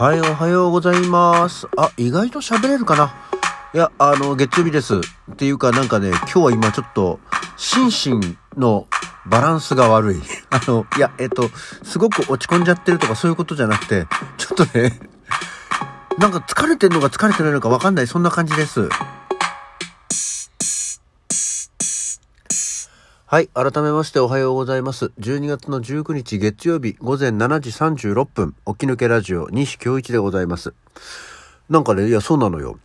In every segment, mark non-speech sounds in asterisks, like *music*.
はい、おはようございます。あ、意外と喋れるかな？いや、あの、月曜日です。っていうか、なんかね、今日は今ちょっと、心身のバランスが悪い。*laughs* あの、いや、えっと、すごく落ち込んじゃってるとかそういうことじゃなくて、ちょっとね、なんか疲れてんのか疲れてないのかわかんない、そんな感じです。はい。改めましておはようございます。12月の19日月曜日午前7時36分、起き抜けラジオ西京一でございます。なんかね、いや、そうなのよ。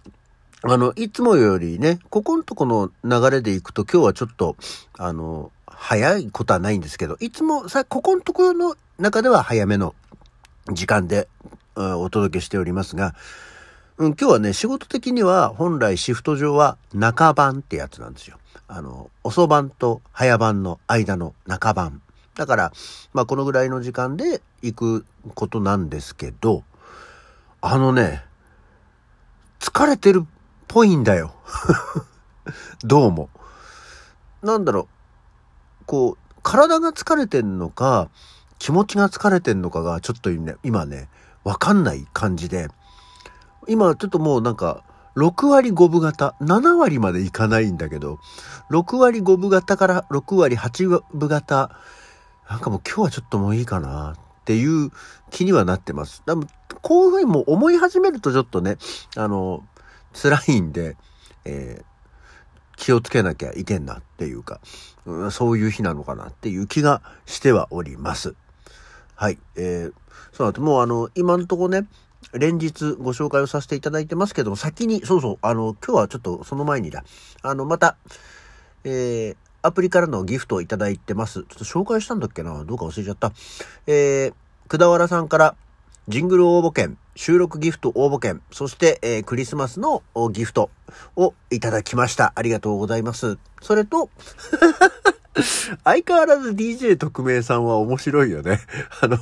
あの、いつもよりね、ここのとこの流れでいくと今日はちょっと、あの、早いことはないんですけど、いつもさ、ここのところの中では早めの時間で、うん、お届けしておりますが、うん、今日はね、仕事的には本来シフト上は中番ってやつなんですよ。あの、遅番と早番の間の中番。だから、まあこのぐらいの時間で行くことなんですけど、あのね、疲れてるっぽいんだよ。*laughs* どうも。なんだろう、こう、体が疲れてんのか、気持ちが疲れてんのかがちょっと今ね、わかんない感じで、今ちょっともうなんか、6割5分型、7割までいかないんだけど、6割5分型から6割8分型、なんかもう今日はちょっともういいかなっていう気にはなってます。でもこういうふうにもう思い始めるとちょっとね、あの、辛いんで、えー、気をつけなきゃいけんなっていうか、うん、そういう日なのかなっていう気がしてはおります。はい。えー、そうだもうあの、今んとこね、連日ご紹介をさせていただいてますけども、先に、そうそう、あの、今日はちょっとその前にだ、あの、また、えー、アプリからのギフトをいただいてます。ちょっと紹介したんだっけな？どうか忘れちゃった。えー、くだわらさんから、ジングル応募券、収録ギフト応募券、そして、えー、クリスマスのギフトをいただきました。ありがとうございます。それと、*laughs* 相変わらず DJ 特命さんは面白いよね。あの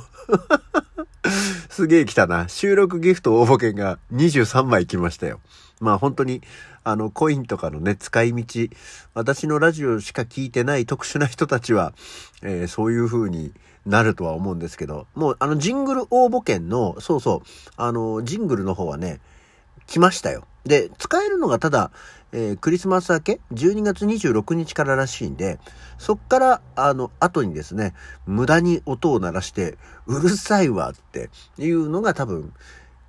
すげえ来たな。収録ギフト応募券が23枚来ましたよ。まあ本当に、あの、コインとかのね、使い道、私のラジオしか聞いてない特殊な人たちは、えー、そういう風になるとは思うんですけど、もうあの、ジングル応募券の、そうそう、あの、ジングルの方はね、来ましたよ。で、使えるのがただ、えー、クリスマス明け、12月26日かららしいんで、そっから、あの、後にですね、無駄に音を鳴らして、うるさいわっていうのが多分、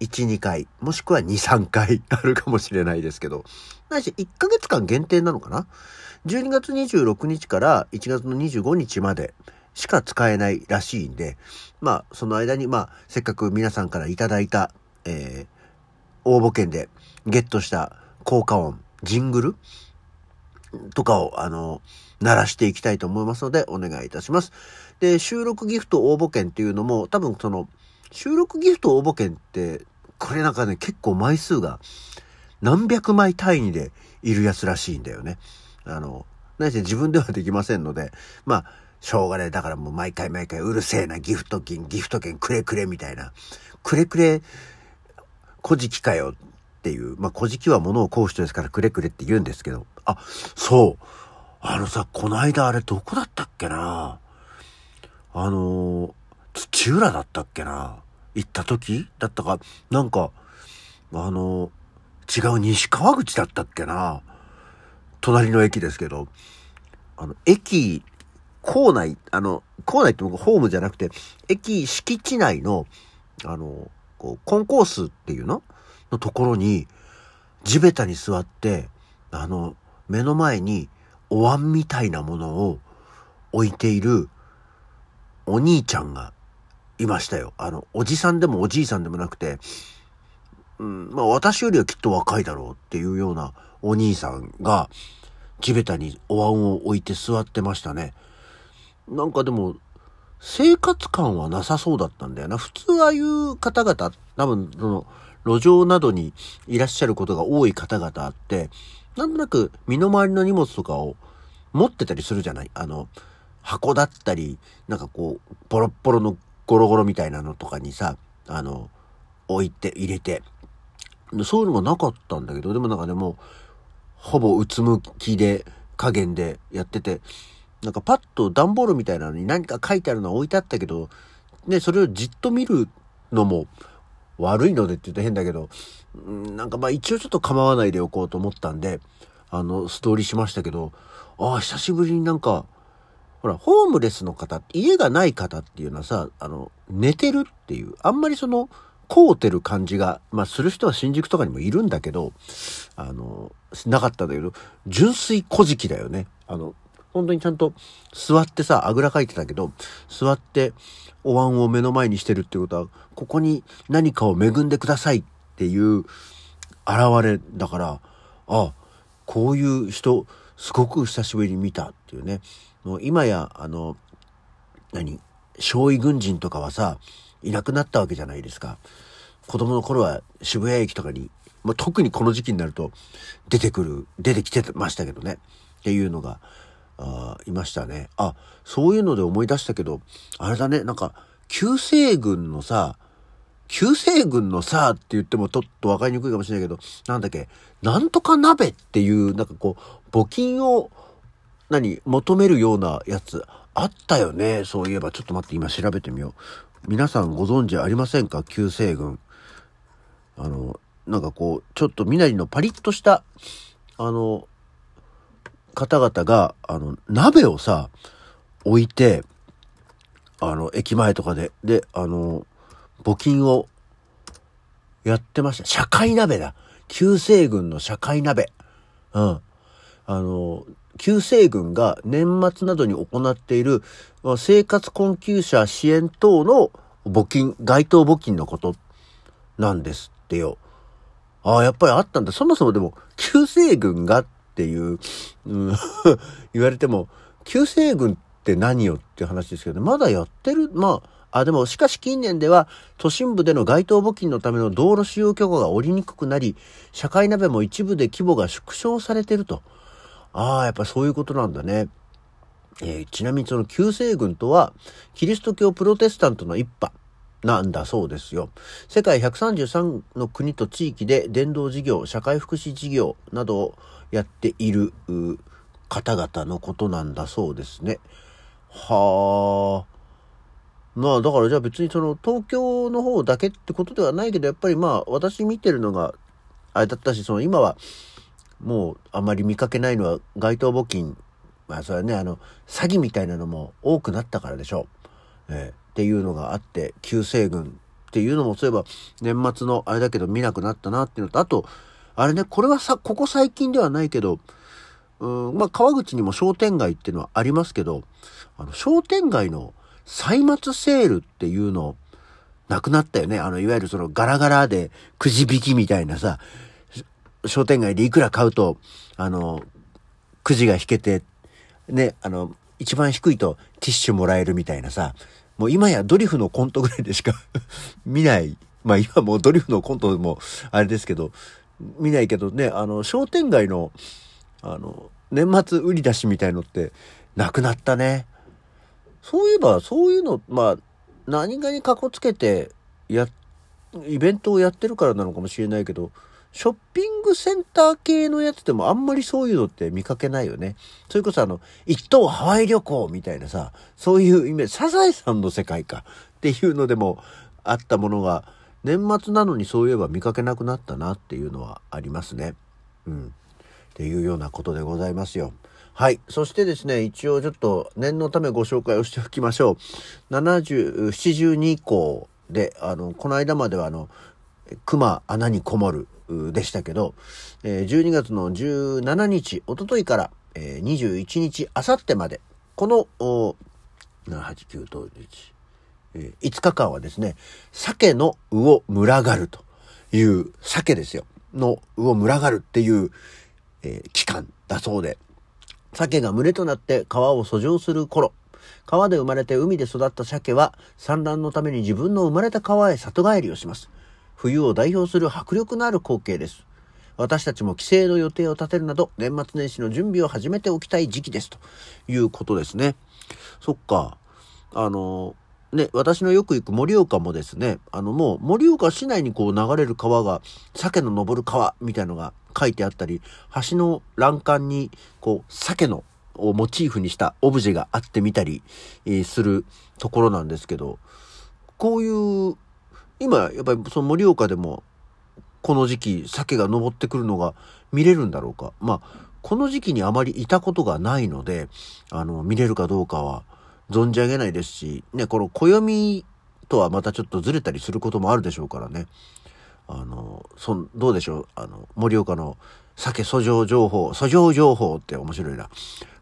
1、2回、もしくは2、3回 *laughs* あるかもしれないですけど、ないし1ヶ月間限定なのかな ?12 月26日から1月の25日までしか使えないらしいんで、まあ、その間に、まあ、せっかく皆さんからいただいた、えー、応募券でゲットした効果音、ジングル？とかを、あの、鳴らしていきたいと思いますので、お願いいたします。で、収録ギフト応募券っていうのも、多分その、収録ギフト応募券って、これなんかね、結構枚数が何百枚単位でいるやつらしいんだよね。あの、何せ自分ではできませんので、まあ、しょうがない。だからもう毎回毎回うるせえな、ギフト金、ギフト券くれくれみたいな。くれくれ、古事記かよっていう、まあ、古事記は物をこう人ですからくれくれって言うんですけど、あ、そう。あのさ、この間あれどこだったっけな？あの、土浦だったっけな？行った時だったか、なんか、あの、違う西川口だったっけな？隣の駅ですけど、あの、駅、構内、あの、構内って僕ホームじゃなくて、駅敷地内の、あの、こう、コンコースっていうの？のところに、地べたに座って、あの、目の前にお椀みたいなものを置いているお兄ちゃんがいましたよ。あの、おじさんでもおじいさんでもなくて、うん、まあ私よりはきっと若いだろうっていうようなお兄さんが地べたにお椀を置いて座ってましたね。なんかでも、生活感はなさそうだったんだよな。普通ああいう方々、多分その、路上などにいらっしゃることが多い方々って、なんとなく身の回りの荷物とかを持ってたりするじゃない？あの、箱だったり、なんかこう、ポロッポロのゴロゴロみたいなのとかにさ、あの、置いて、入れて。そういうのもなかったんだけど、でもなんかでも、ほぼうつむきで、加減でやってて、なんかパッと段ボールみたいなのに何か書いてあるのは置いてあったけど、ね、それをじっと見るのも、悪いのでって言うと変だけど、んなんかまあ一応ちょっと構わないでおこうと思ったんで、あの、ストーリーしましたけど、ああ、久しぶりになんか、ほら、ホームレスの方、家がない方っていうのはさ、あの、寝てるっていう、あんまりその、こうてる感じが、まあ、する人は新宿とかにもいるんだけど、あの、なかったんだけど、純粋古事記だよね。あの、本当にちゃんと座ってさ、あぐらかいてたけど、座ってお椀を目の前にしてるってことは、ここに何かを恵んでくださいっていう現れだから、あ、こういう人、すごく久しぶりに見たっていうね。もう今や、あの、何少尉軍人とかはさ、いなくなったわけじゃないですか。子供の頃は渋谷駅とかに、まあ、特にこの時期になると出てくる、出てきてましたけどね。っていうのが、あいましたね。あ、そういうので思い出したけど、あれだね、なんか、旧西軍のさ、旧西軍のさって言ってもちょっとわかりにくいかもしれないけど、なんだっけ、なんとか鍋っていう、なんかこう、募金を、何、求めるようなやつ、あったよね。そういえば、ちょっと待って、今調べてみよう。皆さんご存知ありませんか？旧西軍。あの、なんかこう、ちょっと身なりのパリッとした、あの、方々が、あの、鍋をさ、置いて、あの、駅前とかで、で、あの、募金をやってました。社会鍋だ。旧西軍の社会鍋。うん。あの、旧西軍が年末などに行っている生活困窮者支援等の募金、街頭募金のことなんですってよ。ああ、やっぱりあったんだ。そもそもでも、旧西軍がっていう、うん、*laughs* 言われても、旧西軍って何よって話ですけど、まだやってる、まあ、あ、でも、しかし近年では、都心部での街頭募金のための道路使用許可が下りにくくなり、社会鍋も一部で規模が縮小されてると。ああ、やっぱそういうことなんだね。えー、ちなみにその旧西軍とは、キリスト教プロテスタントの一派。なんだそうですよ。世界133の国と地域で伝道事業、社会福祉事業などをやっている方々のことなんだそうですね。はあ。まあだからじゃあ別にその東京の方だけってことではないけど、やっぱりまあ私見てるのがあれだったし、その今はもうあまり見かけないのは街頭募金。まあそれはね、あの、詐欺みたいなのも多くなったからでしょう。えーっていうのがあって、旧西軍っていうのもそういえば年末のあれだけど見なくなったなっていうのと、あと、あれね、これはさ、ここ最近ではないけど、うん、まあ、川口にも商店街っていうのはありますけど、あの、商店街の歳末セールっていうの、なくなったよね。あの、いわゆるそのガラガラでくじ引きみたいなさ、商店街でいくら買うと、あの、くじが引けて、ね、あの、一番低いとティッシュもらえるみたいなさ、もう今やドリフのコントぐらいでしか *laughs* 見ない。まあ今もうドリフのコントもあれですけど、見ないけどね、あの、商店街の、あの、年末売り出しみたいのってなくなったね。そういえば、そういうの、まあ、何かにかこつけて、や、イベントをやってるからなのかもしれないけど、ショッピングセンター系のやつでもあんまりそういうのって見かけないよね。それこそあの、一等ハワイ旅行みたいなさ、そういうイメージ、サザエさんの世界かっていうのでもあったものが、年末なのにそういえば見かけなくなったなっていうのはありますね。うん。っていうようなことでございますよ。はい。そしてですね、一応ちょっと念のためご紹介をしておきましょう。70、72以降で、あの、この間まではあの、熊穴にこもるでしたけど、12月の17日、おとといから21日、あさってまで、この、7、8、9、10、11、5日間はですね、鮭の魚群がるという鮭ですよ。の魚群がるっていう、期間だそうで、鮭が群れとなって川を遡上する頃、川で生まれて海で育った鮭は産卵のために自分の生まれた川へ里帰りをします。冬を代表する迫力のある光景です。私たちも帰省の予定を立てるなど、年末年始の準備を始めておきたい時期です。ということですね。そっか。あの、ね、私のよく行く盛岡もですね、あのもう盛岡市内にこう流れる川が、鮭の登る川みたいのが書いてあったり、橋の欄干にこう、鮭のをモチーフにしたオブジェがあってみたり、するところなんですけど、こういう今、やっぱりその盛岡でも、この時期、鮭が登ってくるのが見れるんだろうか。まあ、この時期にあまりいたことがないので、あの、見れるかどうかは存じ上げないですし、ね、この暦とはまたちょっとずれたりすることもあるでしょうからね。あの、そ、どうでしょう？あの、盛岡の酒訴状情報、訴状情報って面白いな。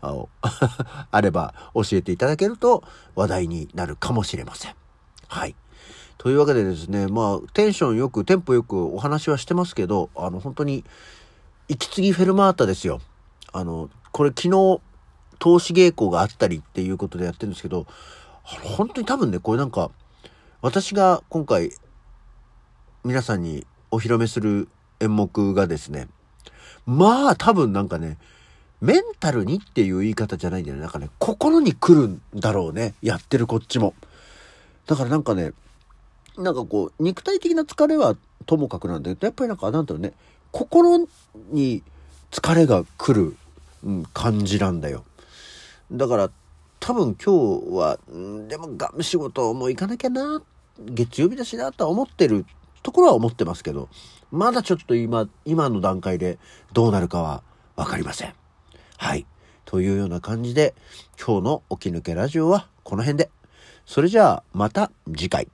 あ *laughs* あれば教えていただけると話題になるかもしれません。はい。というわけでですね、まあ、テンションよく、テンポよくお話はしてますけど、あの、本当に、息継ぎフェルマータですよ。あの、これ昨日、投資稽古があったりっていうことでやってるんですけど、本当に多分ね、これなんか、私が今回、皆さんにお披露目する演目がですね、まあ多分なんかね、メンタルにっていう言い方じゃないんだよね。なんかね、心に来るんだろうね。やってるこっちも。だからなんかね、なんかこう、肉体的な疲れはともかくなんだけど、やっぱりなんか、なんだろうね、心に疲れが来る、うん、感じなんだよ。だから、多分今日は、でもが仕事も行かなきゃな、月曜日だしなとは思ってるところは思ってますけど、まだちょっと今、今の段階でどうなるかはわかりません。はい。というような感じで、今日の起き抜けラジオはこの辺で。それじゃあ、また次回。